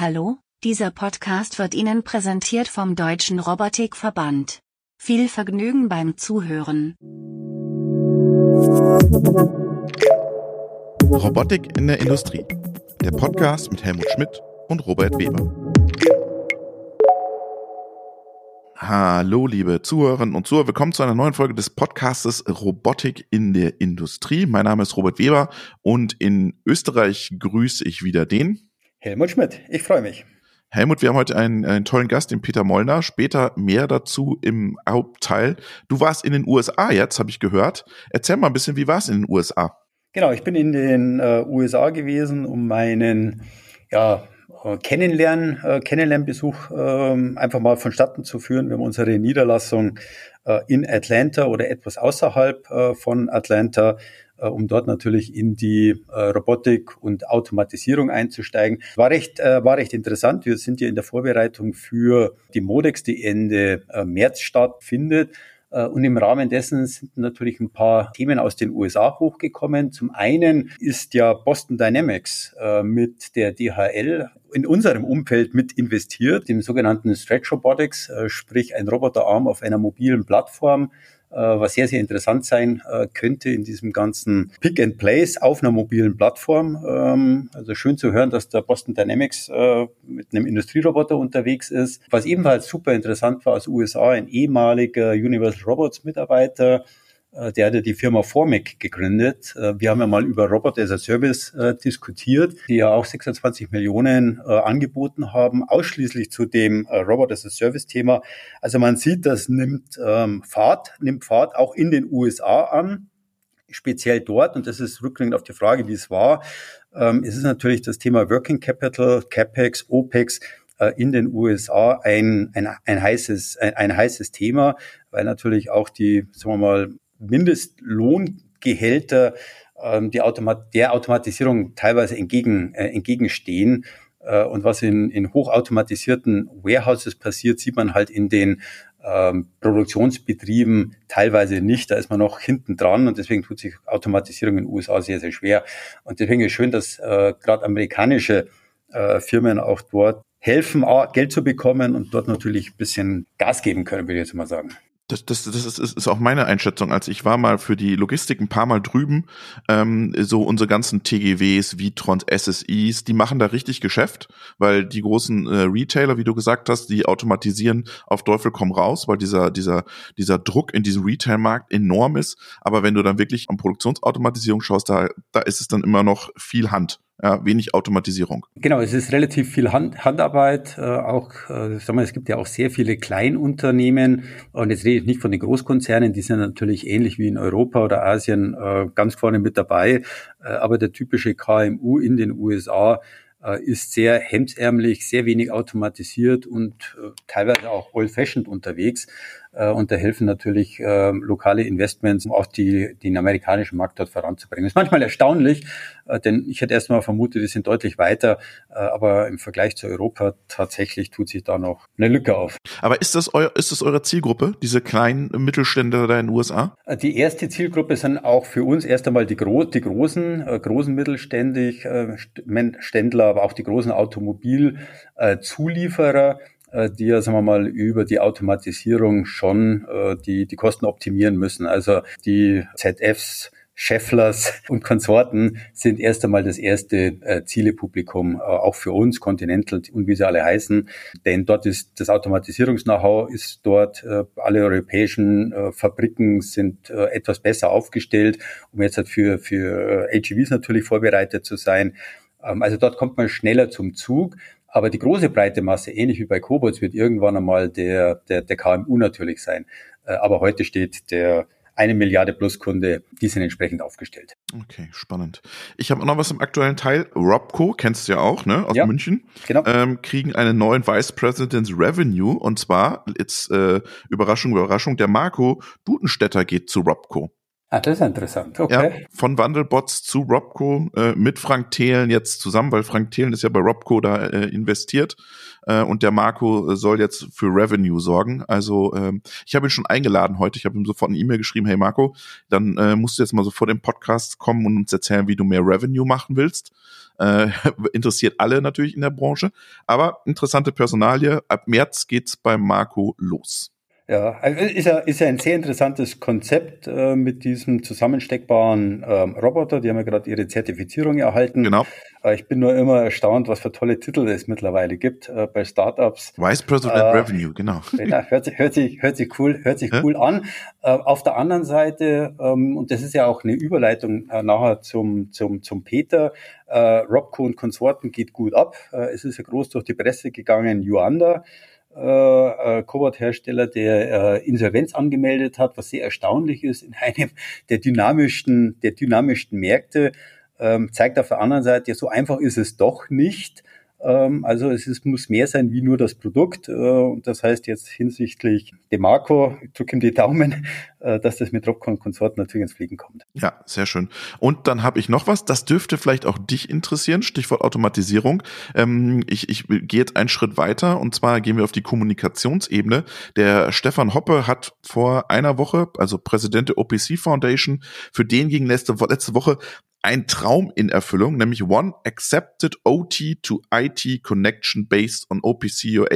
Hallo, dieser Podcast wird Ihnen präsentiert vom Deutschen Robotikverband. Viel Vergnügen beim Zuhören. Robotik in der Industrie. Der Podcast mit Helmut Schmidt und Robert Weber. Hallo, liebe Zuhörerinnen und Zuhörer. Willkommen zu einer neuen Folge des Podcastes Robotik in der Industrie. Mein Name ist Robert Weber und in Österreich grüße ich wieder den Helmut Schmidt. Ich freue mich. Helmut, wir haben heute einen, einen tollen Gast, den Peter Mollner. Später mehr dazu im Hauptteil. Du warst in den USA jetzt, habe ich gehört. Erzähl mal ein bisschen, wie war es in den USA? Genau, ich bin in den äh, USA gewesen, um meinen ja, äh, Kennenlernen, äh, Kennenlernbesuch äh, einfach mal vonstatten zu führen. Wir haben unsere Niederlassung äh, in Atlanta oder etwas außerhalb äh, von Atlanta, um dort natürlich in die äh, Robotik und Automatisierung einzusteigen. War recht, äh, war recht interessant. Wir sind ja in der Vorbereitung für die Modex, die Ende äh, März stattfindet. Äh, und im Rahmen dessen sind natürlich ein paar Themen aus den USA hochgekommen. Zum einen ist ja Boston Dynamics äh, mit der DHL in unserem Umfeld mit investiert, dem sogenannten Stretch Robotics, äh, sprich ein Roboterarm auf einer mobilen Plattform, äh, was sehr, sehr interessant sein äh, könnte in diesem ganzen Pick and Place auf einer mobilen Plattform. Ähm, also schön zu hören, dass der Boston Dynamics äh, mit einem Industrieroboter unterwegs ist. Was ebenfalls super interessant war aus USA, ein ehemaliger Universal Robots Mitarbeiter, äh, der hatte die Firma Formic gegründet. Äh, wir haben ja mal über Robot as a Service äh, diskutiert, die ja auch 26 Millionen angeboten haben, ausschließlich zu dem Robot as a Service Thema. Also man sieht, das nimmt ähm, Fahrt, nimmt Fahrt auch in den USA an speziell dort, und das ist rückblickend auf die Frage, wie es war, ähm, ist es natürlich das Thema Working Capital, CapEx, OPEX in den USA ein, ein, ein, heißes, ein, ein heißes Thema, weil natürlich auch die, sagen wir mal, Mindestlohngehälter ähm, die Automat der Automatisierung teilweise entgegen, äh, entgegenstehen. Äh, und was in, in hochautomatisierten Warehouses passiert, sieht man halt in den ähm, Produktionsbetrieben teilweise nicht. Da ist man noch hinten dran und deswegen tut sich Automatisierung in den USA sehr, sehr schwer. Und deswegen ist schön, dass äh, gerade amerikanische äh, Firmen auch dort helfen, Geld zu bekommen und dort natürlich ein bisschen Gas geben können, würde ich jetzt mal sagen das, das, das ist, ist auch meine Einschätzung. Als ich war mal für die Logistik ein paar Mal drüben, ähm, so unsere ganzen TGWs, Vitrons, SSIs, die machen da richtig Geschäft, weil die großen äh, Retailer, wie du gesagt hast, die automatisieren auf Teufel komm raus, weil dieser, dieser, dieser Druck in diesem Retail-Markt enorm ist. Aber wenn du dann wirklich an Produktionsautomatisierung schaust, da, da ist es dann immer noch viel Hand ja, wenig Automatisierung. Genau, es ist relativ viel Hand, Handarbeit. Äh, auch, äh, sag mal, es gibt ja auch sehr viele Kleinunternehmen. Und jetzt rede ich nicht von den Großkonzernen, die sind natürlich ähnlich wie in Europa oder Asien äh, ganz vorne mit dabei. Äh, aber der typische KMU in den USA äh, ist sehr hemdsärmlich, sehr wenig automatisiert und äh, teilweise auch old-fashioned unterwegs. Äh, und da helfen natürlich äh, lokale Investments, um auch die, den amerikanischen Markt dort voranzubringen. Das ist manchmal erstaunlich, äh, denn ich hätte erstmal vermutet, die sind deutlich weiter, äh, aber im Vergleich zu Europa tatsächlich tut sich da noch eine Lücke auf. Aber ist das, eu ist das eure Zielgruppe, diese kleinen Mittelständler da in den USA? Äh, die erste Zielgruppe sind auch für uns erst einmal die, Gro die großen, äh, großen Mittelständig, äh, Ständler, aber auch die großen Automobilzulieferer. Äh, die ja, sagen wir mal, über die Automatisierung schon äh, die, die Kosten optimieren müssen. Also die ZFs, Schefflers und Konsorten sind erst einmal das erste äh, Zielepublikum, äh, auch für uns, Continental und wie sie alle heißen. Denn dort ist das Automatisierungs-Know-how ist dort, äh, alle europäischen äh, Fabriken sind äh, etwas besser aufgestellt, um jetzt halt für, für äh, AGVs natürlich vorbereitet zu sein. Ähm, also dort kommt man schneller zum Zug. Aber die große breite Masse, ähnlich wie bei Cobots, wird irgendwann einmal der, der, der KMU natürlich sein. Äh, aber heute steht der eine Milliarde plus Kunde, die sind entsprechend aufgestellt. Okay, spannend. Ich habe noch was im aktuellen Teil. Robco, kennst du ja auch, ne, aus ja, München, genau. ähm, kriegen einen neuen Vice President's Revenue und zwar, jetzt äh, Überraschung, Überraschung, der Marco Dutenstädter geht zu Robco. Ah, das ist interessant. Okay. Ja, von Wandelbots zu Robco äh, mit Frank Thelen jetzt zusammen, weil Frank Thelen ist ja bei Robco da äh, investiert äh, und der Marco soll jetzt für Revenue sorgen. Also ähm, ich habe ihn schon eingeladen heute. Ich habe ihm sofort eine E-Mail geschrieben, hey Marco, dann äh, musst du jetzt mal so vor dem Podcast kommen und uns erzählen, wie du mehr Revenue machen willst. Äh, interessiert alle natürlich in der Branche. Aber interessante Personalie. Ab März geht's bei Marco los. Ja, also ist ja, ist ja ein sehr interessantes Konzept äh, mit diesem zusammensteckbaren ähm, Roboter. Die haben ja gerade ihre Zertifizierung erhalten. Genau. Äh, ich bin nur immer erstaunt, was für tolle Titel es mittlerweile gibt äh, bei Startups. Vice President äh, Revenue, genau. Ja, hört, sich, hört, sich, hört sich cool, hört sich cool an. Äh, auf der anderen Seite, ähm, und das ist ja auch eine Überleitung äh, nachher zum, zum, zum Peter, Robco und Konsorten geht gut ab. Es ist ja groß durch die Presse gegangen, Yuanda äh, äh, Cobot-Hersteller, der äh, Insolvenz angemeldet hat, was sehr erstaunlich ist in einem der dynamischsten, der dynamischsten Märkte, ähm, zeigt auf der anderen Seite, ja, so einfach ist es doch nicht. Ähm, also es ist, muss mehr sein wie nur das Produkt. Äh, und das heißt jetzt hinsichtlich Demarco, ich drücke ihm die Daumen, äh, dass das mit Dropcon Konsorten natürlich ins Fliegen kommt. Ja, sehr schön. Und dann habe ich noch was, das dürfte vielleicht auch dich interessieren, Stichwort Automatisierung. Ähm, ich, ich gehe jetzt einen Schritt weiter und zwar gehen wir auf die Kommunikationsebene. Der Stefan Hoppe hat vor einer Woche, also Präsident der OPC Foundation, für den ging letzte, letzte Woche ein Traum in Erfüllung, nämlich One Accepted OT to IT Connection based on OPC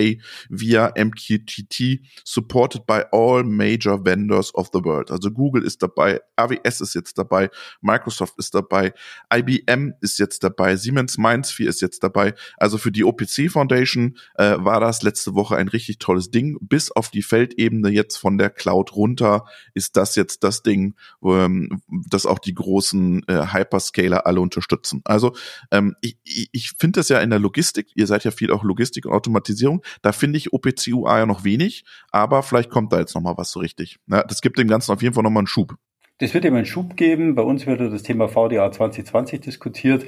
via MQTT, supported by all major vendors of the world. Also Google ist dabei, AWS ist jetzt dabei, Microsoft ist dabei, IBM ist jetzt dabei, Siemens Mindsphere ist jetzt dabei. Also für die OPC Foundation äh, war das letzte Woche ein richtig tolles Ding. Bis auf die Feldebene jetzt von der Cloud runter ist das jetzt das Ding, ähm, das auch die großen äh, Hyper Hyperscaler alle unterstützen. Also ähm, ich, ich finde das ja in der Logistik, ihr seid ja viel auch Logistik und Automatisierung, da finde ich OPC-UA ja noch wenig, aber vielleicht kommt da jetzt noch mal was so richtig. Ja, das gibt dem Ganzen auf jeden Fall noch mal einen Schub. Das wird eben einen Schub geben. Bei uns wird das Thema VDA 2020 diskutiert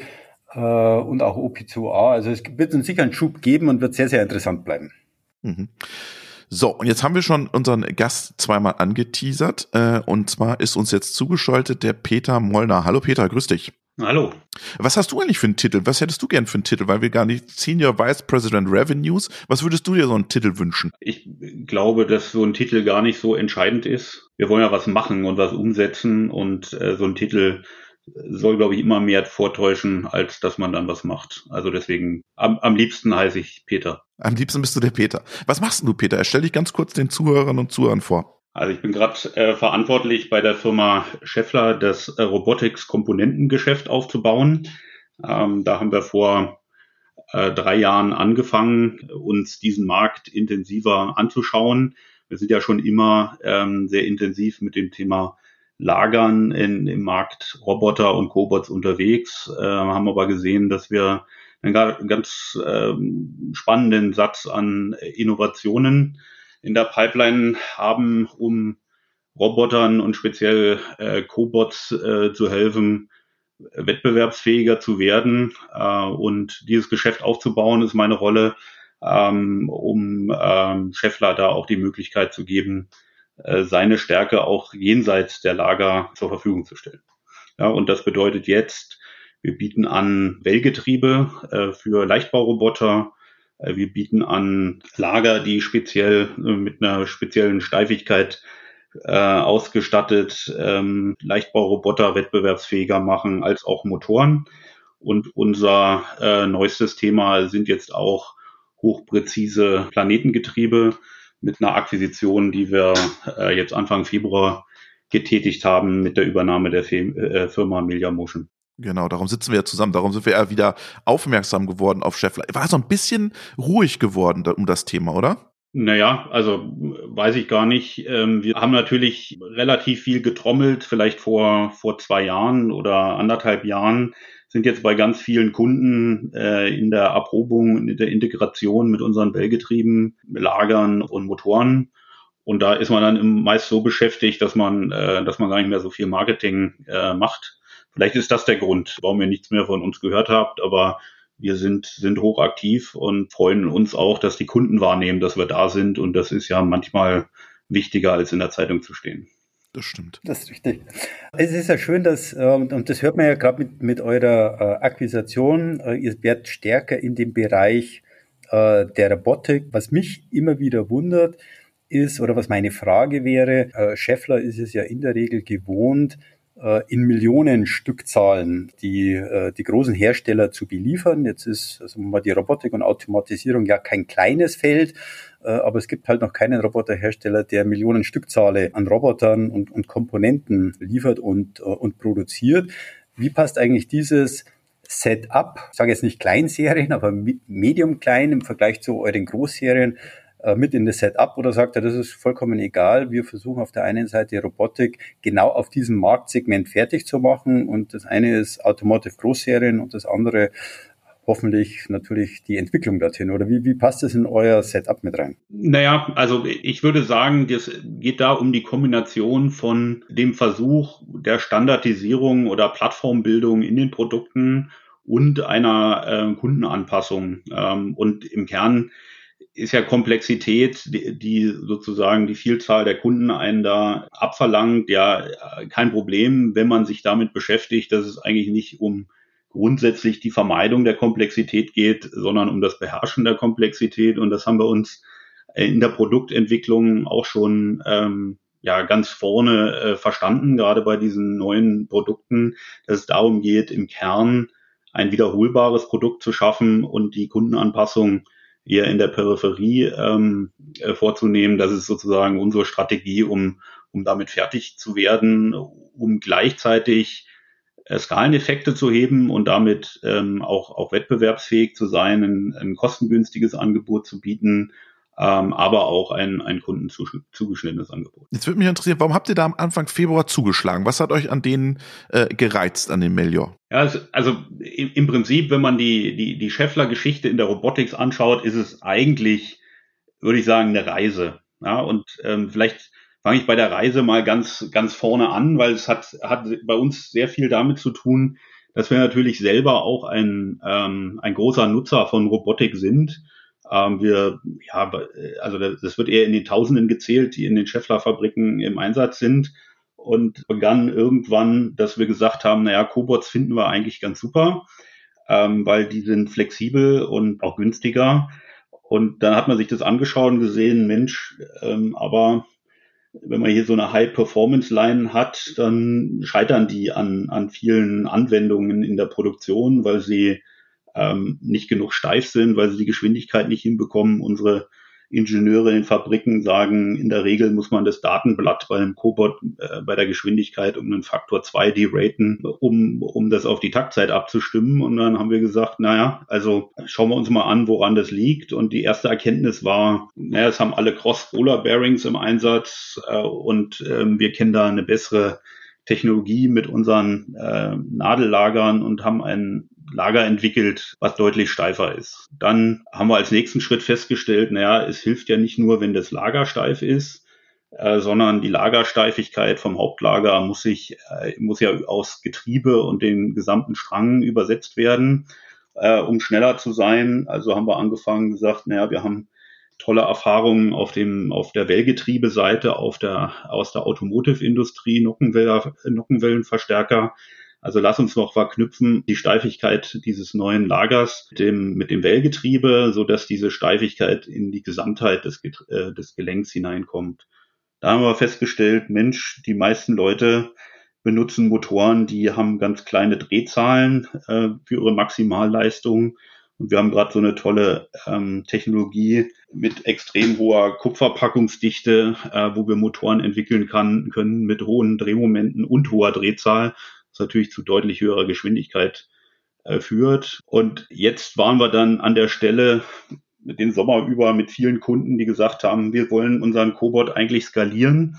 äh, und auch OP2A. Also es wird uns sicher einen Schub geben und wird sehr, sehr interessant bleiben. Mhm. So, und jetzt haben wir schon unseren Gast zweimal angeteasert. Äh, und zwar ist uns jetzt zugeschaltet der Peter Mollner. Hallo Peter, grüß dich. Hallo. Was hast du eigentlich für einen Titel? Was hättest du gern für einen Titel? Weil wir gar nicht Senior Vice President Revenues. Was würdest du dir so einen Titel wünschen? Ich glaube, dass so ein Titel gar nicht so entscheidend ist. Wir wollen ja was machen und was umsetzen und äh, so ein Titel soll, glaube ich, immer mehr vortäuschen, als dass man dann was macht. Also deswegen, am, am liebsten heiße ich Peter. Am liebsten bist du der Peter. Was machst du, Peter? Stell dich ganz kurz den Zuhörern und Zuhörern vor. Also ich bin gerade äh, verantwortlich bei der Firma Scheffler, das äh, Robotics-Komponentengeschäft aufzubauen. Ähm, da haben wir vor äh, drei Jahren angefangen, uns diesen Markt intensiver anzuschauen. Wir sind ja schon immer ähm, sehr intensiv mit dem Thema Lagern in, im Markt Roboter und Cobots unterwegs, äh, haben aber gesehen, dass wir einen ganz äh, spannenden Satz an Innovationen in der Pipeline haben, um Robotern und speziell äh, Cobots äh, zu helfen, wettbewerbsfähiger zu werden. Äh, und dieses Geschäft aufzubauen, ist meine Rolle, ähm, um ähm, Scheffler da auch die Möglichkeit zu geben, seine Stärke auch jenseits der Lager zur Verfügung zu stellen. Ja, und das bedeutet jetzt, wir bieten an Wellgetriebe äh, für Leichtbauroboter. Äh, wir bieten an Lager, die speziell äh, mit einer speziellen Steifigkeit äh, ausgestattet ähm, Leichtbauroboter wettbewerbsfähiger machen als auch Motoren. Und unser äh, neuestes Thema sind jetzt auch hochpräzise Planetengetriebe mit einer Akquisition, die wir äh, jetzt Anfang Februar getätigt haben mit der Übernahme der äh, Firma Melia Motion. Genau, darum sitzen wir ja zusammen, darum sind wir ja wieder aufmerksam geworden auf Scheffler. War so ein bisschen ruhig geworden um das Thema, oder? Naja, also weiß ich gar nicht. Ähm, wir haben natürlich relativ viel getrommelt, vielleicht vor, vor zwei Jahren oder anderthalb Jahren sind jetzt bei ganz vielen Kunden äh, in der Erprobung, in der Integration mit unseren Bellgetrieben, Lagern und Motoren. Und da ist man dann meist so beschäftigt, dass man, äh, dass man gar nicht mehr so viel Marketing äh, macht. Vielleicht ist das der Grund, warum ihr nichts mehr von uns gehört habt, aber wir sind, sind hochaktiv und freuen uns auch, dass die Kunden wahrnehmen, dass wir da sind. Und das ist ja manchmal wichtiger, als in der Zeitung zu stehen das stimmt. Das ist richtig. Es ist ja schön, dass, ähm, und das hört man ja gerade mit, mit eurer äh, Akquisition, äh, ihr werdet stärker in dem Bereich äh, der Robotik. Was mich immer wieder wundert, ist, oder was meine Frage wäre, Scheffler ist es ja in der Regel gewohnt, in Millionen Stückzahlen die, äh, die großen Hersteller zu beliefern. Jetzt ist also mal die Robotik und Automatisierung ja kein kleines Feld, äh, aber es gibt halt noch keinen Roboterhersteller, der Millionen Stückzahlen an Robotern und, und Komponenten liefert und, und produziert. Wie passt eigentlich dieses Setup, ich sage jetzt nicht Kleinserien, aber medium klein im Vergleich zu euren Großserien, äh, mit in das Setup oder sagt er, das ist vollkommen egal. Wir versuchen auf der einen Seite Robotik genau auf diesem Marktsegment fertig zu machen und das eine ist Automotive Großserien und das andere hoffentlich natürlich die Entwicklung dorthin. Oder wie, wie passt das in euer Setup mit rein? Naja, also ich würde sagen, das geht da um die Kombination von dem Versuch der Standardisierung oder Plattformbildung in den Produkten und einer äh, Kundenanpassung. Ähm, und im Kern ist ja Komplexität, die, sozusagen die Vielzahl der Kunden einen da abverlangt, ja kein Problem, wenn man sich damit beschäftigt, dass es eigentlich nicht um grundsätzlich die Vermeidung der Komplexität geht, sondern um das Beherrschen der Komplexität. Und das haben wir uns in der Produktentwicklung auch schon ähm, ja ganz vorne äh, verstanden, gerade bei diesen neuen Produkten, dass es darum geht, im Kern ein wiederholbares Produkt zu schaffen und die Kundenanpassung eher in der Peripherie ähm, äh, vorzunehmen. Das ist sozusagen unsere Strategie, um, um damit fertig zu werden, um gleichzeitig äh, Skaleneffekte zu heben und damit ähm, auch, auch wettbewerbsfähig zu sein, ein, ein kostengünstiges Angebot zu bieten ähm, aber auch ein, ein Kunden zugeschnittenes Angebot. Jetzt würde mich interessieren, warum habt ihr da am Anfang Februar zugeschlagen? Was hat euch an denen äh, gereizt, an dem Melior? Ja, also, also im, im Prinzip, wenn man die, die, die Scheffler-Geschichte in der Robotics anschaut, ist es eigentlich, würde ich sagen, eine Reise. Ja, und ähm, vielleicht fange ich bei der Reise mal ganz, ganz vorne an, weil es hat, hat bei uns sehr viel damit zu tun, dass wir natürlich selber auch ein, ähm, ein großer Nutzer von Robotik sind ähm, wir, ja, also das wird eher in den Tausenden gezählt, die in den Scheffler-Fabriken im Einsatz sind. Und begann irgendwann, dass wir gesagt haben, naja, Cobots finden wir eigentlich ganz super, ähm, weil die sind flexibel und auch günstiger. Und dann hat man sich das angeschaut und gesehen, Mensch, ähm, aber wenn man hier so eine High-Performance-Line hat, dann scheitern die an, an vielen Anwendungen in der Produktion, weil sie ähm, nicht genug steif sind, weil sie die Geschwindigkeit nicht hinbekommen. Unsere Ingenieure in den Fabriken sagen, in der Regel muss man das Datenblatt beim Cobot äh, bei der Geschwindigkeit um einen Faktor 2 deraten, um, um das auf die Taktzeit abzustimmen. Und dann haben wir gesagt, naja, also schauen wir uns mal an, woran das liegt. Und die erste Erkenntnis war, naja, es haben alle Cross-Roller-Bearings im Einsatz äh, und äh, wir kennen da eine bessere Technologie mit unseren äh, Nadellagern und haben ein Lager entwickelt, was deutlich steifer ist. Dann haben wir als nächsten Schritt festgestellt, naja, es hilft ja nicht nur, wenn das Lager steif ist, äh, sondern die Lagersteifigkeit vom Hauptlager muss sich, äh, muss ja aus Getriebe und den gesamten Strang übersetzt werden, äh, um schneller zu sein. Also haben wir angefangen gesagt, naja, wir haben tolle Erfahrungen auf dem, auf der Wellgetriebeseite, auf der, aus der Automotive-Industrie, Nockenwellenverstärker. Also lass uns noch verknüpfen die Steifigkeit dieses neuen Lagers mit dem, mit dem Wellgetriebe, so dass diese Steifigkeit in die Gesamtheit des, äh, des Gelenks hineinkommt. Da haben wir festgestellt, Mensch, die meisten Leute benutzen Motoren, die haben ganz kleine Drehzahlen äh, für ihre Maximalleistung und wir haben gerade so eine tolle ähm, Technologie mit extrem hoher Kupferpackungsdichte, äh, wo wir Motoren entwickeln kann, können mit hohen Drehmomenten und hoher Drehzahl, was natürlich zu deutlich höherer Geschwindigkeit äh, führt. Und jetzt waren wir dann an der Stelle den Sommer über mit vielen Kunden, die gesagt haben, wir wollen unseren Cobot eigentlich skalieren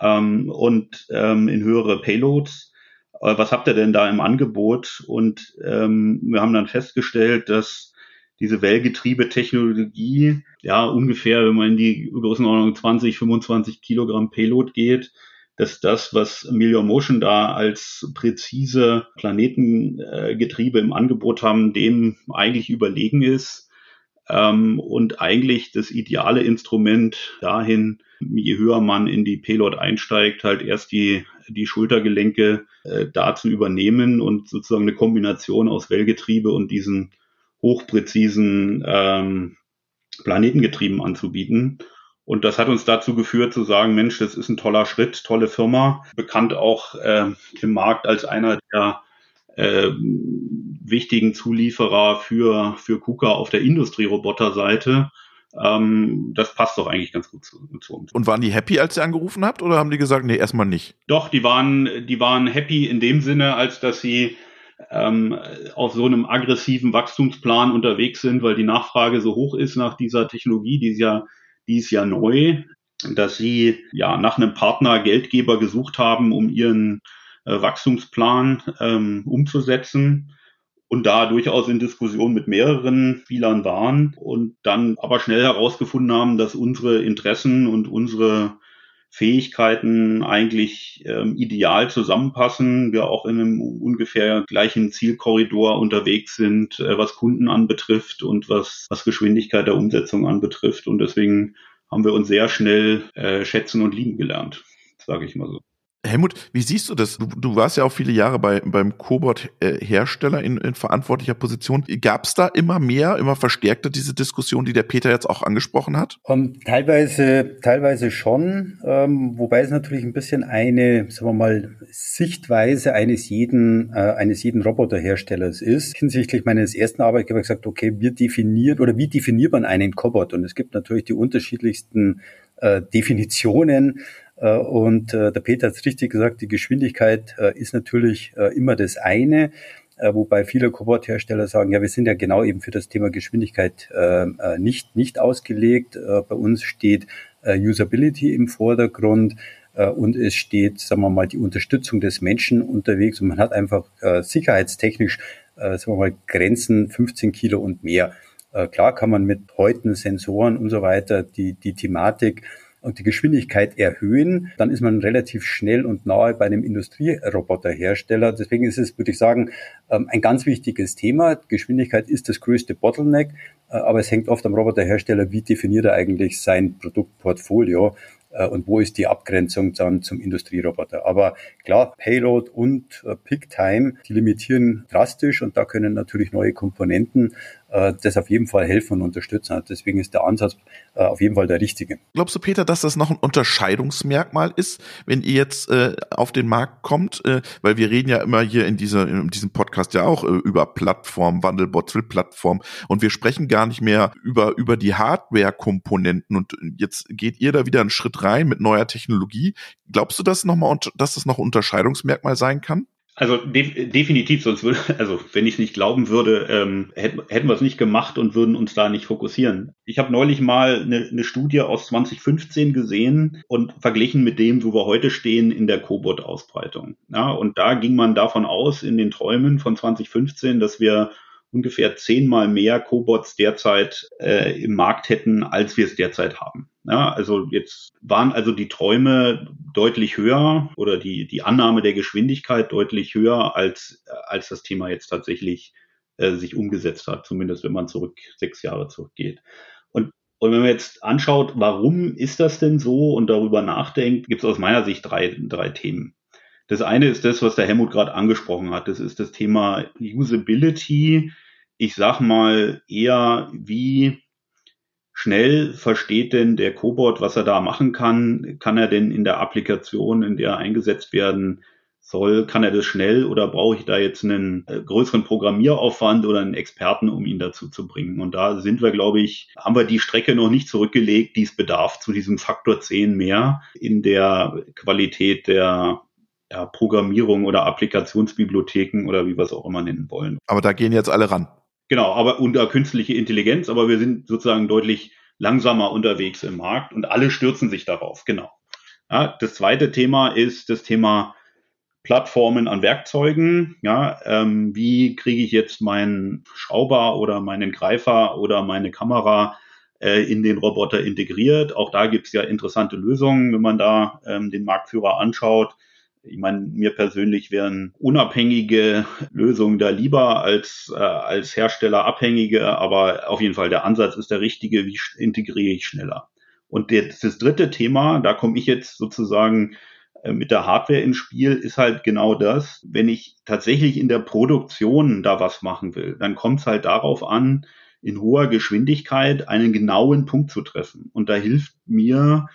ähm, und ähm, in höhere Payloads äh, was habt ihr denn da im Angebot? Und ähm, wir haben dann festgestellt, dass diese Wellgetriebetechnologie, ja, ungefähr, wenn man in die Größenordnung 20, 25 Kilogramm Payload geht, dass das, was Million Motion da als präzise Planetengetriebe im Angebot haben, dem eigentlich überlegen ist ähm, und eigentlich das ideale Instrument dahin, je höher man in die Payload einsteigt, halt erst die die Schultergelenke äh, da zu übernehmen und sozusagen eine Kombination aus Wellgetriebe und diesen hochpräzisen ähm, Planetengetrieben anzubieten. Und das hat uns dazu geführt zu sagen, Mensch, das ist ein toller Schritt, tolle Firma, bekannt auch äh, im Markt als einer der äh, wichtigen Zulieferer für, für KUKA auf der Industrieroboter-Seite. Ähm, das passt doch eigentlich ganz gut zu, zu, uns. Und waren die happy, als ihr angerufen habt, oder haben die gesagt, nee, erstmal nicht? Doch, die waren, die waren happy in dem Sinne, als dass sie ähm, auf so einem aggressiven Wachstumsplan unterwegs sind, weil die Nachfrage so hoch ist nach dieser Technologie, die ist ja, die ist ja neu, dass sie ja nach einem Partner, Geldgeber gesucht haben, um ihren äh, Wachstumsplan ähm, umzusetzen und da durchaus in Diskussion mit mehreren Spielern waren und dann aber schnell herausgefunden haben, dass unsere Interessen und unsere Fähigkeiten eigentlich ähm, ideal zusammenpassen. Wir auch in einem ungefähr gleichen Zielkorridor unterwegs sind, äh, was Kunden anbetrifft und was, was Geschwindigkeit der Umsetzung anbetrifft. Und deswegen haben wir uns sehr schnell äh, schätzen und lieben gelernt, sage ich mal so. Helmut, wie siehst du das? Du, du warst ja auch viele Jahre bei, beim Cobot-Hersteller in, in verantwortlicher Position. Gab es da immer mehr, immer verstärkter diese Diskussion, die der Peter jetzt auch angesprochen hat? Um, ähm, teilweise, teilweise schon, ähm, wobei es natürlich ein bisschen eine, sagen wir mal, Sichtweise eines jeden, äh, eines jeden Roboterherstellers ist. Hinsichtlich meines ersten Arbeitgebers gesagt, okay, wir definieren oder wie definiert man einen Cobot? Und es gibt natürlich die unterschiedlichsten äh, Definitionen und äh, der Peter hat es richtig gesagt, die Geschwindigkeit äh, ist natürlich immer das eine, wobei viele Cobot-Hersteller sagen, ja, wir sind ja genau eben für das Thema Geschwindigkeit nicht, nicht ausgelegt. Bei uns steht Usability im Vordergrund und es steht, sagen wir mal, die Unterstützung des Menschen unterwegs und man hat einfach sicherheitstechnisch, sagen wir mal, Grenzen 15 Kilo und mehr. Klar kann man mit Häuten, Sensoren und so weiter die, die Thematik und die Geschwindigkeit erhöhen, dann ist man relativ schnell und nahe bei einem Industrieroboterhersteller. Deswegen ist es, würde ich sagen, ähm, ein ganz wichtiges Thema. Geschwindigkeit ist das größte Bottleneck, äh, aber es hängt oft am Roboterhersteller, wie definiert er eigentlich sein Produktportfolio äh, und wo ist die Abgrenzung dann zum Industrieroboter. Aber klar, Payload und äh, Pick Time, die limitieren drastisch und da können natürlich neue Komponenten das auf jeden Fall helfen und unterstützen. Deswegen ist der Ansatz äh, auf jeden Fall der richtige. Glaubst du, Peter, dass das noch ein Unterscheidungsmerkmal ist, wenn ihr jetzt äh, auf den Markt kommt? Äh, weil wir reden ja immer hier in, dieser, in diesem Podcast ja auch äh, über Plattform, Wandelbots für Plattform und wir sprechen gar nicht mehr über, über die Hardware-Komponenten und jetzt geht ihr da wieder einen Schritt rein mit neuer Technologie. Glaubst du, dass, noch mal, dass das noch ein Unterscheidungsmerkmal sein kann? Also de definitiv, sonst würde, also wenn ich es nicht glauben würde, ähm, hätten, hätten wir es nicht gemacht und würden uns da nicht fokussieren. Ich habe neulich mal eine, eine Studie aus 2015 gesehen und verglichen mit dem, wo wir heute stehen in der Cobot-Ausbreitung. Ja, und da ging man davon aus in den Träumen von 2015, dass wir ungefähr zehnmal mehr Cobots derzeit äh, im Markt hätten, als wir es derzeit haben. Ja, also jetzt waren also die Träume deutlich höher oder die, die Annahme der Geschwindigkeit deutlich höher, als, als das Thema jetzt tatsächlich äh, sich umgesetzt hat, zumindest wenn man zurück sechs Jahre zurückgeht. Und, und wenn man jetzt anschaut, warum ist das denn so und darüber nachdenkt, gibt es aus meiner Sicht drei, drei Themen. Das eine ist das, was der Helmut gerade angesprochen hat. Das ist das Thema Usability. Ich sag mal eher, wie schnell versteht denn der Cobot, was er da machen kann? Kann er denn in der Applikation, in der er eingesetzt werden soll, kann er das schnell oder brauche ich da jetzt einen äh, größeren Programmieraufwand oder einen Experten, um ihn dazu zu bringen? Und da sind wir, glaube ich, haben wir die Strecke noch nicht zurückgelegt, die es bedarf zu diesem Faktor 10 mehr in der Qualität der ja, Programmierung oder Applikationsbibliotheken oder wie wir es auch immer nennen wollen. Aber da gehen jetzt alle ran. Genau, aber unter künstliche Intelligenz, aber wir sind sozusagen deutlich langsamer unterwegs im Markt und alle stürzen sich darauf, genau. Ja, das zweite Thema ist das Thema Plattformen an Werkzeugen. Ja, ähm, wie kriege ich jetzt meinen Schrauber oder meinen Greifer oder meine Kamera äh, in den Roboter integriert? Auch da gibt es ja interessante Lösungen, wenn man da ähm, den Marktführer anschaut. Ich meine, mir persönlich wären unabhängige Lösungen da lieber als, äh, als herstellerabhängige, aber auf jeden Fall der Ansatz ist der richtige, wie integriere ich schneller. Und das, das dritte Thema, da komme ich jetzt sozusagen äh, mit der Hardware ins Spiel, ist halt genau das. Wenn ich tatsächlich in der Produktion da was machen will, dann kommt es halt darauf an, in hoher Geschwindigkeit einen genauen Punkt zu treffen. Und da hilft mir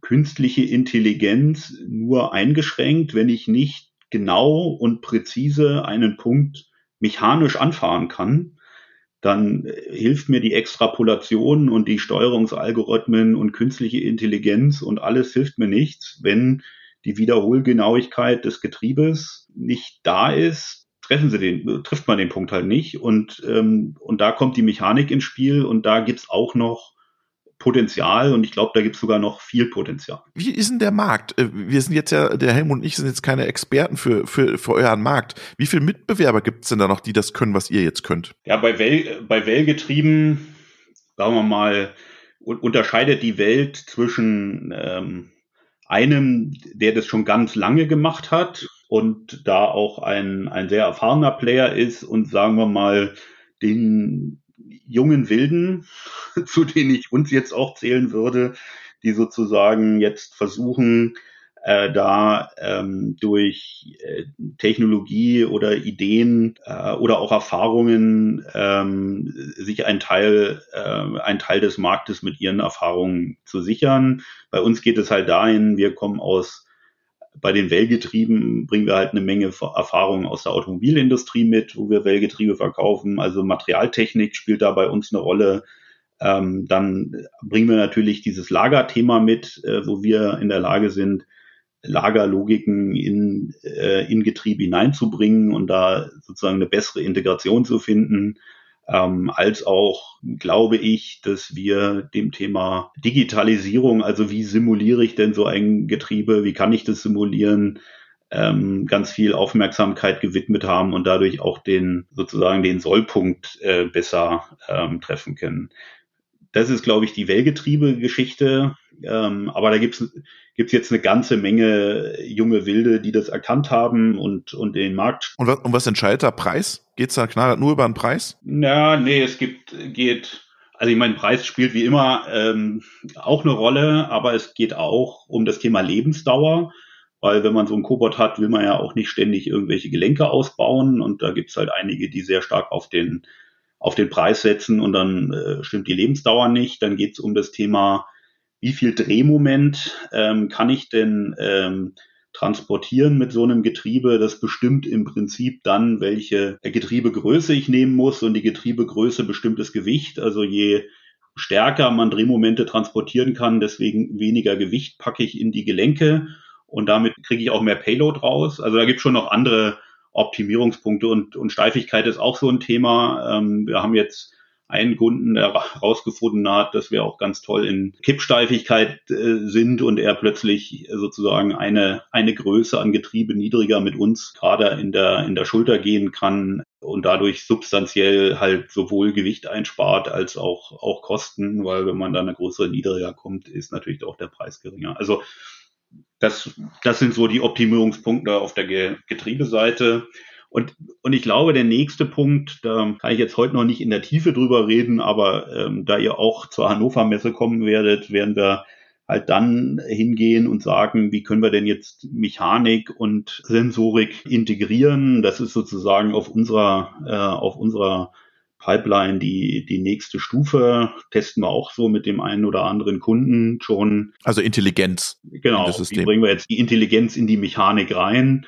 künstliche Intelligenz nur eingeschränkt, wenn ich nicht genau und präzise einen Punkt mechanisch anfahren kann, dann hilft mir die Extrapolation und die Steuerungsalgorithmen und künstliche Intelligenz und alles hilft mir nichts, wenn die Wiederholgenauigkeit des Getriebes nicht da ist, treffen sie den, trifft man den Punkt halt nicht. Und, ähm, und da kommt die Mechanik ins Spiel und da gibt's auch noch Potenzial und ich glaube, da gibt es sogar noch viel Potenzial. Wie ist denn der Markt? Äh, wir sind jetzt ja, der Helmut und ich sind jetzt keine Experten für, für, für euren Markt. Wie viele Mitbewerber gibt es denn da noch, die das können, was ihr jetzt könnt? Ja, bei Well, bei Wellgetrieben, sagen wir mal, unterscheidet die Welt zwischen ähm, einem, der das schon ganz lange gemacht hat und da auch ein, ein sehr erfahrener Player ist und sagen wir mal, den jungen Wilden, zu denen ich uns jetzt auch zählen würde, die sozusagen jetzt versuchen, äh, da ähm, durch äh, Technologie oder Ideen äh, oder auch Erfahrungen ähm, sich ein Teil, äh, ein Teil des Marktes mit ihren Erfahrungen zu sichern. Bei uns geht es halt dahin, wir kommen aus bei den Wellgetrieben bringen wir halt eine Menge Erfahrungen aus der Automobilindustrie mit, wo wir Wellgetriebe verkaufen. Also Materialtechnik spielt da bei uns eine Rolle. Ähm, dann bringen wir natürlich dieses Lagerthema mit, äh, wo wir in der Lage sind, Lagerlogiken in, äh, in Getriebe hineinzubringen und da sozusagen eine bessere Integration zu finden ähm, als auch glaube ich, dass wir dem Thema Digitalisierung, also wie simuliere ich denn so ein Getriebe, wie kann ich das simulieren, ähm, ganz viel Aufmerksamkeit gewidmet haben und dadurch auch den sozusagen den Sollpunkt äh, besser ähm, treffen können. Das ist, glaube ich, die Wellgetriebe-Geschichte. Ähm, aber da gibt's gibt's jetzt eine ganze Menge junge Wilde, die das erkannt haben und, und den Markt. Und was, und was entscheidet der Preis? Geht's da knallhart nur über den Preis? Ja, nee, es gibt, geht, also ich meine, Preis spielt wie immer ähm, auch eine Rolle, aber es geht auch um das Thema Lebensdauer. Weil wenn man so einen Cobot hat, will man ja auch nicht ständig irgendwelche Gelenke ausbauen. Und da gibt's halt einige, die sehr stark auf den, auf den Preis setzen und dann äh, stimmt die Lebensdauer nicht. Dann geht's um das Thema wie viel Drehmoment ähm, kann ich denn ähm, transportieren mit so einem Getriebe. Das bestimmt im Prinzip dann, welche Getriebegröße ich nehmen muss und die Getriebegröße bestimmt das Gewicht. Also je stärker man Drehmomente transportieren kann, deswegen weniger Gewicht packe ich in die Gelenke und damit kriege ich auch mehr Payload raus. Also da gibt es schon noch andere Optimierungspunkte und, und Steifigkeit ist auch so ein Thema. Ähm, wir haben jetzt einen Kunden, herausgefunden hat, dass wir auch ganz toll in Kippsteifigkeit äh, sind und er plötzlich sozusagen eine, eine Größe an Getriebe niedriger mit uns gerade in der, in der Schulter gehen kann und dadurch substanziell halt sowohl Gewicht einspart als auch, auch Kosten, weil wenn man dann eine größere niedriger kommt, ist natürlich auch der Preis geringer. Also das, das sind so die Optimierungspunkte auf der Getriebeseite. Und, und ich glaube, der nächste Punkt, da kann ich jetzt heute noch nicht in der Tiefe drüber reden, aber ähm, da ihr auch zur Hannover Messe kommen werdet, werden wir halt dann hingehen und sagen, wie können wir denn jetzt Mechanik und Sensorik integrieren? Das ist sozusagen auf unserer, äh, auf unserer Pipeline die, die nächste Stufe. Testen wir auch so mit dem einen oder anderen Kunden schon. Also Intelligenz. Genau. Wie bringen wir jetzt die Intelligenz in die Mechanik rein?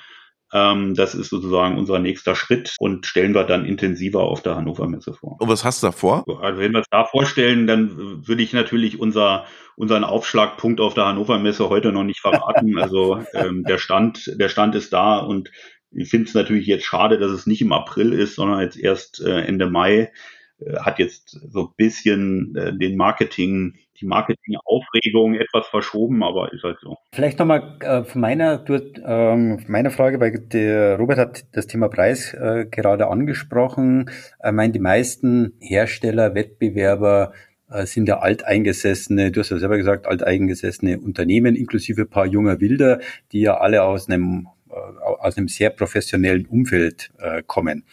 Ähm, das ist sozusagen unser nächster Schritt und stellen wir dann intensiver auf der Hannover Messe vor. Und was hast du da vor? Also wenn wir es da vorstellen, dann würde ich natürlich unser, unseren Aufschlagpunkt auf der Hannover Messe heute noch nicht verraten. also ähm, der Stand, der Stand ist da und ich finde es natürlich jetzt schade, dass es nicht im April ist, sondern jetzt erst äh, Ende Mai. Äh, hat jetzt so ein bisschen äh, den Marketing, die Marketingaufregung etwas verschoben, aber ist halt so. Vielleicht nochmal äh, meiner, du, ähm, meiner Frage, weil der Robert hat das Thema Preis äh, gerade angesprochen. Ich meine, die meisten Hersteller, Wettbewerber äh, sind ja alteingesessene, du hast ja selber gesagt, alteingesessene Unternehmen, inklusive paar junger Wilder, die ja alle aus einem, äh, aus einem sehr professionellen Umfeld äh, kommen.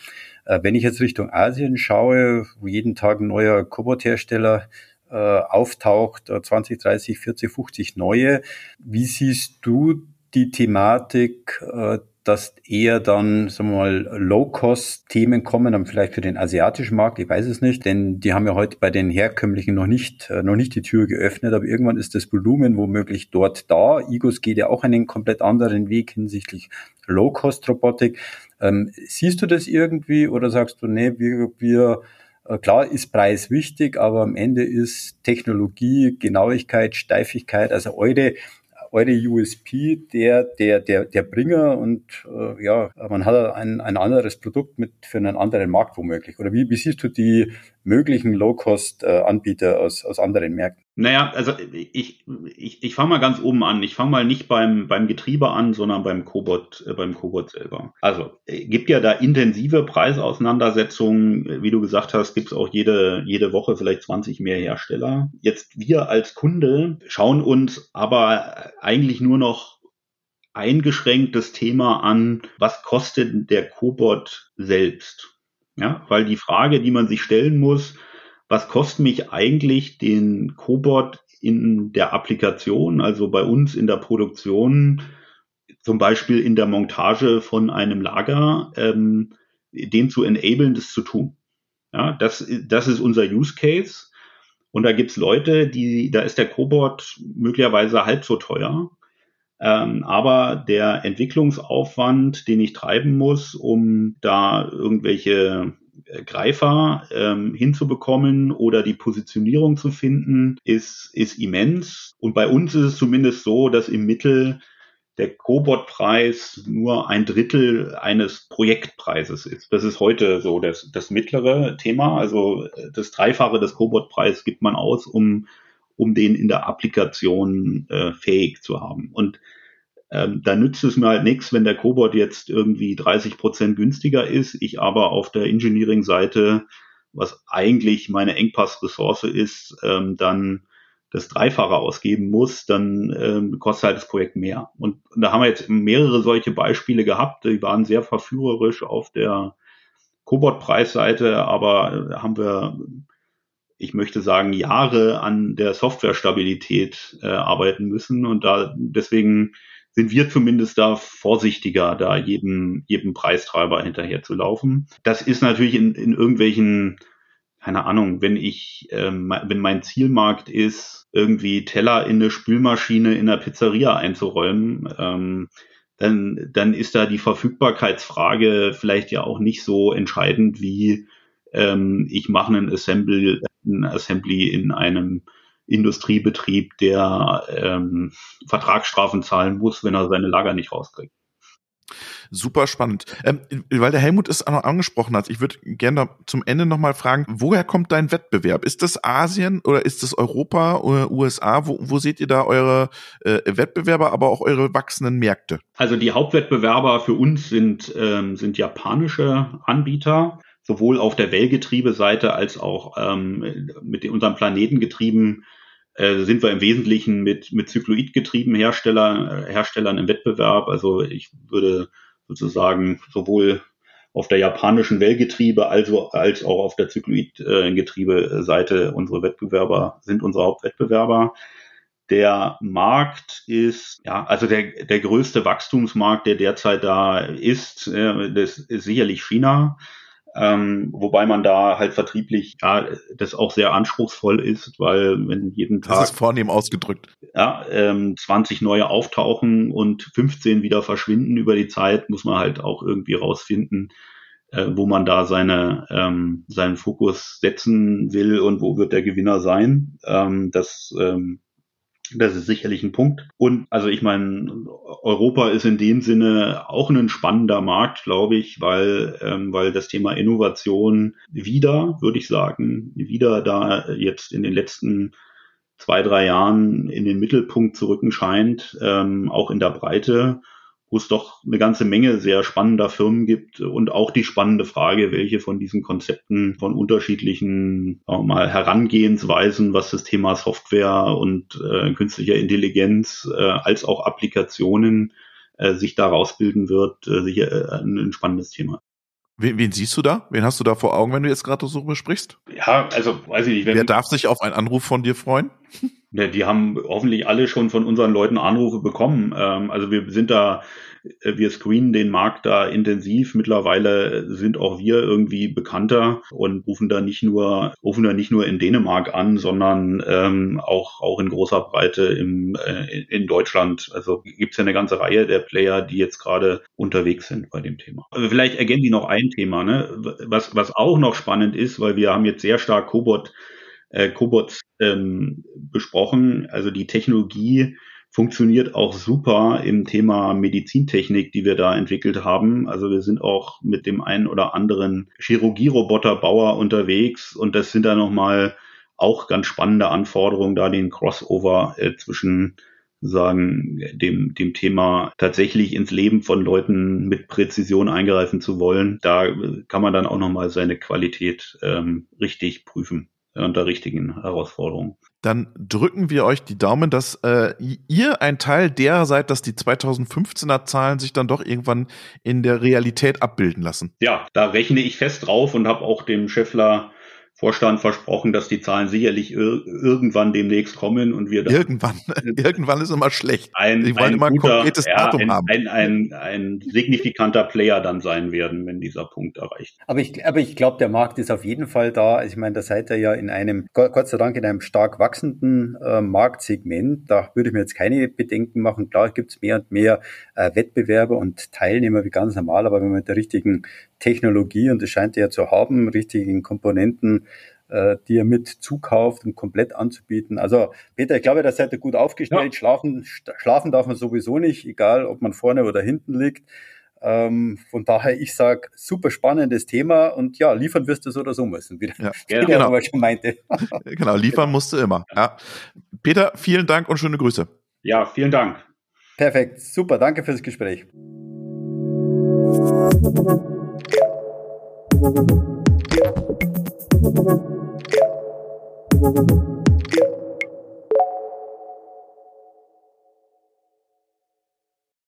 Äh, wenn ich jetzt Richtung Asien schaue, wo jeden Tag ein neuer Cobot-Hersteller äh, auftaucht, 20, 30, 40, 50 neue, wie siehst du die Thematik, äh, dass eher dann, sagen wir mal, Low-Cost-Themen kommen, dann vielleicht für den asiatischen Markt, ich weiß es nicht, denn die haben ja heute bei den herkömmlichen noch nicht, äh, noch nicht die Tür geöffnet, aber irgendwann ist das Volumen womöglich dort da. Igos geht ja auch einen komplett anderen Weg hinsichtlich Low-Cost-Robotik. Ähm, siehst du das irgendwie oder sagst du, nee, wir, wir äh, Klar ist Preis wichtig, aber am Ende ist Technologie, Genauigkeit, Steifigkeit, also eure eure USP der, der, der, der Bringer und äh, ja, man hat ein, ein anderes Produkt mit für einen anderen Markt womöglich. Oder wie, wie siehst du die möglichen Low-Cost-Anbieter aus, aus anderen Märkten? Naja, also ich, ich, ich fange mal ganz oben an. Ich fange mal nicht beim, beim Getriebe an, sondern beim Cobot, äh, beim Cobot selber. Also äh, gibt ja da intensive Preisauseinandersetzungen. Wie du gesagt hast, gibt es auch jede, jede Woche vielleicht 20 mehr Hersteller. Jetzt wir als Kunde schauen uns aber eigentlich nur noch eingeschränkt das Thema an, was kostet der Cobot selbst? Ja, weil die Frage, die man sich stellen muss, was kostet mich eigentlich den Cobot in der Applikation, also bei uns in der Produktion, zum Beispiel in der Montage von einem Lager, ähm, den zu enablen, das zu tun. Ja, das, das ist unser Use Case. Und da gibt's Leute, die, da ist der Cobot möglicherweise halb so teuer. Ähm, aber der Entwicklungsaufwand, den ich treiben muss, um da irgendwelche Greifer ähm, hinzubekommen oder die Positionierung zu finden, ist, ist immens. Und bei uns ist es zumindest so, dass im Mittel der Cobot-Preis nur ein Drittel eines Projektpreises ist. Das ist heute so das, das mittlere Thema. Also äh, das Dreifache des Cobot-Preis gibt man aus, um, um den in der Applikation äh, fähig zu haben. Und ähm, da nützt es mir halt nichts, wenn der Cobot jetzt irgendwie 30 Prozent günstiger ist, ich aber auf der Engineering-Seite, was eigentlich meine Engpass-Ressource ist, ähm, dann das Dreifache ausgeben muss, dann ähm, kostet halt das Projekt mehr. Und, und da haben wir jetzt mehrere solche Beispiele gehabt, die waren sehr verführerisch auf der Cobot-Preisseite, aber haben wir, ich möchte sagen, Jahre an der Softwarestabilität äh, arbeiten müssen und da deswegen sind wir zumindest da vorsichtiger, da jedem, jedem Preistreiber hinterher zu laufen. Das ist natürlich in, in irgendwelchen, keine Ahnung, wenn ich, ähm, wenn mein Zielmarkt ist, irgendwie Teller in eine Spülmaschine in der Pizzeria einzuräumen, ähm, dann, dann ist da die Verfügbarkeitsfrage vielleicht ja auch nicht so entscheidend wie ähm, ich mache einen Assembly, ein Assembly in einem Industriebetrieb, der ähm, Vertragsstrafen zahlen muss, wenn er seine Lager nicht rauskriegt. Super spannend. Ähm, weil der Helmut es auch noch angesprochen hat, ich würde gerne zum Ende nochmal fragen, woher kommt dein Wettbewerb? Ist das Asien oder ist das Europa oder USA? Wo, wo seht ihr da eure äh, Wettbewerber, aber auch eure wachsenden Märkte? Also die Hauptwettbewerber für uns sind, ähm, sind japanische Anbieter sowohl auf der Wellgetriebeseite als auch ähm, mit unserem Planetengetrieben äh, sind wir im Wesentlichen mit, mit Zykloidgetrieben Hersteller, äh, Herstellern im Wettbewerb. Also ich würde sozusagen sowohl auf der japanischen Wellgetriebe also als auch auf der Zykloidgetriebe-Seite unsere Wettbewerber sind unsere Hauptwettbewerber. Der Markt ist, ja, also der, der größte Wachstumsmarkt, der derzeit da ist, äh, das ist sicherlich China. Ähm, wobei man da halt vertrieblich ja das auch sehr anspruchsvoll ist, weil wenn jeden Tag das ist vornehm ausgedrückt ja ähm, 20 neue auftauchen und 15 wieder verschwinden über die Zeit, muss man halt auch irgendwie rausfinden, äh, wo man da seine ähm, seinen Fokus setzen will und wo wird der Gewinner sein. Ähm, das ähm, das ist sicherlich ein Punkt. Und also ich meine, Europa ist in dem Sinne auch ein spannender Markt, glaube ich, weil, ähm, weil das Thema Innovation wieder, würde ich sagen, wieder da jetzt in den letzten zwei, drei Jahren in den Mittelpunkt zu rücken scheint, ähm, auch in der Breite wo es doch eine ganze Menge sehr spannender Firmen gibt und auch die spannende Frage, welche von diesen Konzepten von unterschiedlichen sagen wir mal Herangehensweisen, was das Thema Software und äh, künstlicher Intelligenz äh, als auch Applikationen äh, sich da rausbilden wird, äh, sicher äh, ein spannendes Thema. Wen, wen siehst du da? Wen hast du da vor Augen, wenn du jetzt gerade so besprichst? Ja, also weiß ich nicht. Wer darf sich auf einen Anruf von dir freuen? Ja, die haben hoffentlich alle schon von unseren Leuten Anrufe bekommen. Ähm, also wir sind da äh, wir screenen den Markt da intensiv. Mittlerweile sind auch wir irgendwie bekannter und rufen da nicht nur, rufen da nicht nur in Dänemark an, sondern ähm, auch, auch in großer Breite im, äh, in Deutschland. Also gibt es ja eine ganze Reihe der Player, die jetzt gerade unterwegs sind bei dem Thema. Also vielleicht ergänzen die noch ein Thema, ne? was, was auch noch spannend ist, weil wir haben jetzt sehr stark Cobot äh, ähm, besprochen. Also die Technologie funktioniert auch super im Thema Medizintechnik, die wir da entwickelt haben. Also wir sind auch mit dem einen oder anderen Chirurgieroboterbauer unterwegs und das sind da nochmal auch ganz spannende Anforderungen, da den Crossover äh, zwischen sagen, dem, dem Thema tatsächlich ins Leben von Leuten mit Präzision eingreifen zu wollen. Da kann man dann auch nochmal seine Qualität ähm, richtig prüfen unter richtigen Herausforderungen. Dann drücken wir euch die Daumen, dass äh, ihr ein Teil derer seid, dass die 2015er Zahlen sich dann doch irgendwann in der Realität abbilden lassen. Ja, da rechne ich fest drauf und habe auch dem Scheffler Vorstand versprochen, dass die Zahlen sicherlich ir irgendwann demnächst kommen und wir irgendwann irgendwann ist immer schlecht. Ein, Die wollen immer ein guter, konkretes ja, Datum ein, haben. Ein, ein, ein signifikanter Player dann sein werden, wenn dieser Punkt erreicht. Aber ich, aber ich glaube, der Markt ist auf jeden Fall da. Also ich meine, da seid ihr ja in einem Gott sei Dank in einem stark wachsenden äh, Marktsegment. Da würde ich mir jetzt keine Bedenken machen. Klar, gibt es mehr und mehr äh, Wettbewerber und Teilnehmer wie ganz normal, aber wenn man mit der richtigen Technologie, und das scheint er ja zu haben, richtigen Komponenten, äh, die er mit zukauft und komplett anzubieten. Also Peter, ich glaube, da seid ihr gut aufgestellt. Ja. Schlafen, schlafen darf man sowieso nicht, egal ob man vorne oder hinten liegt. Ähm, von daher, ich sag super spannendes Thema und ja, liefern wirst du so oder so müssen, wie, ja, wie genau. aber schon meinte. genau, liefern musst du immer. Ja. Peter, vielen Dank und schöne Grüße. Ja, vielen Dank. Perfekt, super, danke fürs Gespräch. Thank you. Musik